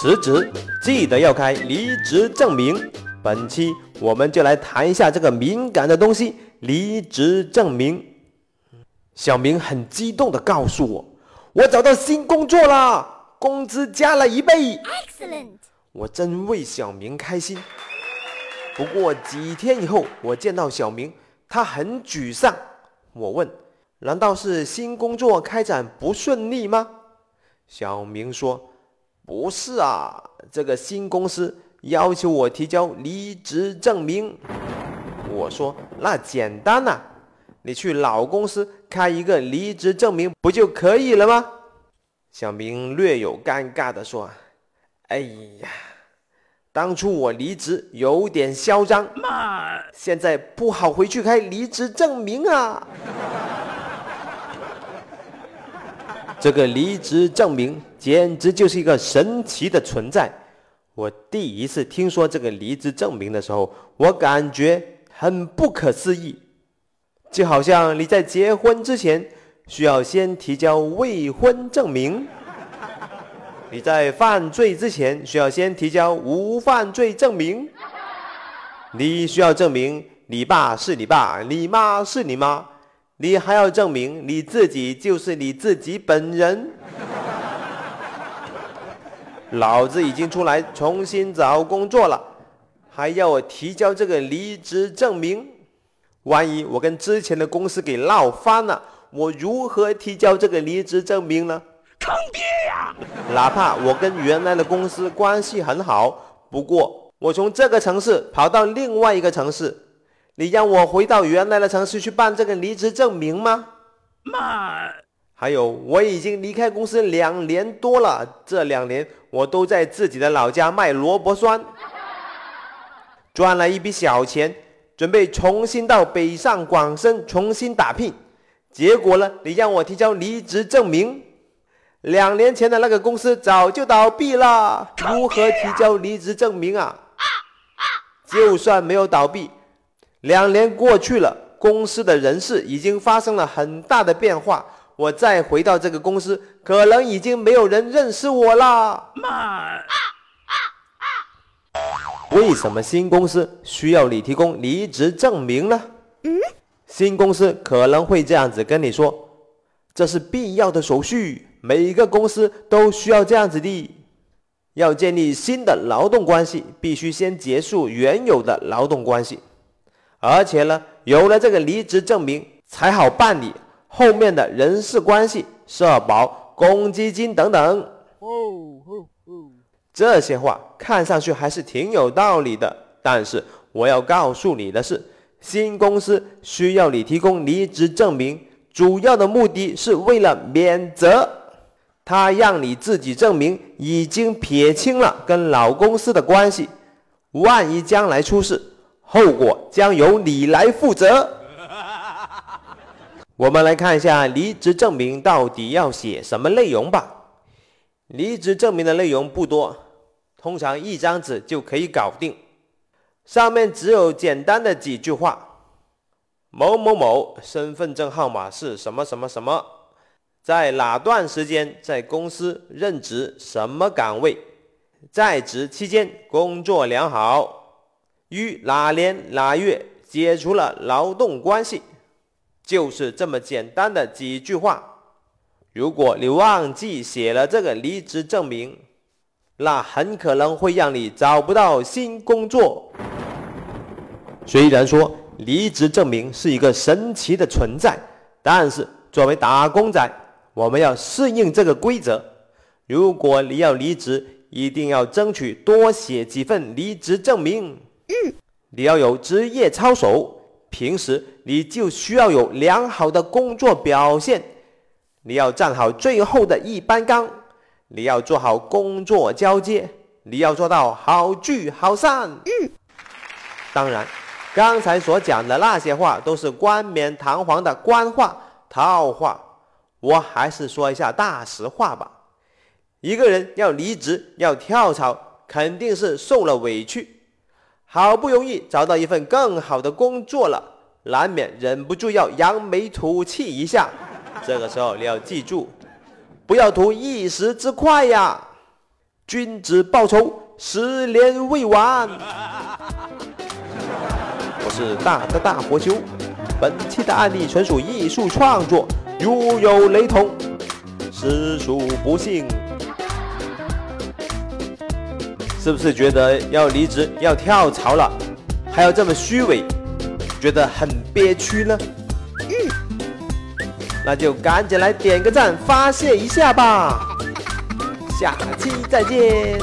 辞职记得要开离职证明。本期我们就来谈一下这个敏感的东西——离职证明。小明很激动地告诉我：“我找到新工作啦，工资加了一倍。” Excellent！我真为小明开心。不过几天以后，我见到小明，他很沮丧。我问：“难道是新工作开展不顺利吗？”小明说：“不是啊，这个新公司要求我提交离职证明。”我说：“那简单呐，你去老公司开一个离职证明不就可以了吗？”小明略有尴尬地说：“哎呀。”当初我离职有点嚣张，现在不好回去开离职证明啊。这个离职证明简直就是一个神奇的存在。我第一次听说这个离职证明的时候，我感觉很不可思议，就好像你在结婚之前需要先提交未婚证明。你在犯罪之前需要先提交无犯罪证明。你需要证明你爸是你爸，你妈是你妈，你还要证明你自己就是你自己本人。老子已经出来重新找工作了，还要我提交这个离职证明？万一我跟之前的公司给闹翻了，我如何提交这个离职证明呢？坑爹呀！哪怕我跟原来的公司关系很好，不过我从这个城市跑到另外一个城市，你让我回到原来的城市去办这个离职证明吗？妈！还有，我已经离开公司两年多了，这两年我都在自己的老家卖萝卜酸，赚了一笔小钱，准备重新到北上广深重新打拼，结果呢，你让我提交离职证明。两年前的那个公司早就倒闭了，如何提交离职证明啊？就算没有倒闭，两年过去了，公司的人事已经发生了很大的变化，我再回到这个公司，可能已经没有人认识我了。妈！为什么新公司需要你提供离职证明呢？新公司可能会这样子跟你说，这是必要的手续。每一个公司都需要这样子的，要建立新的劳动关系，必须先结束原有的劳动关系，而且呢，有了这个离职证明才好办理后面的人事关系、社保、公积金等等。这些话看上去还是挺有道理的，但是我要告诉你的是，新公司需要你提供离职证明，主要的目的是为了免责。他让你自己证明已经撇清了跟老公司的关系，万一将来出事，后果将由你来负责。我们来看一下离职证明到底要写什么内容吧。离职证明的内容不多，通常一张纸就可以搞定，上面只有简单的几句话：某某某身份证号码是什么什么什么。在哪段时间在公司任职？什么岗位？在职期间工作良好，于哪年哪月解除了劳动关系？就是这么简单的几句话。如果你忘记写了这个离职证明，那很可能会让你找不到新工作。虽然说离职证明是一个神奇的存在，但是作为打工仔，我们要适应这个规则。如果你要离职，一定要争取多写几份离职证明。嗯，你要有职业操守，平时你就需要有良好的工作表现。你要站好最后的一班岗，你要做好工作交接，你要做到好聚好散。嗯，当然，刚才所讲的那些话都是冠冕堂皇的官话套话。我还是说一下大实话吧。一个人要离职、要跳槽，肯定是受了委屈，好不容易找到一份更好的工作了，难免忍不住要扬眉吐气一下。这个时候你要记住，不要图一时之快呀。君子报仇，十年未晚。我是大大大火球，本期的案例纯属艺术创作，如有雷同，实属不幸。是不是觉得要离职要跳槽了，还要这么虚伪，觉得很憋屈呢？那就赶紧来点个赞发泄一下吧！下期再见。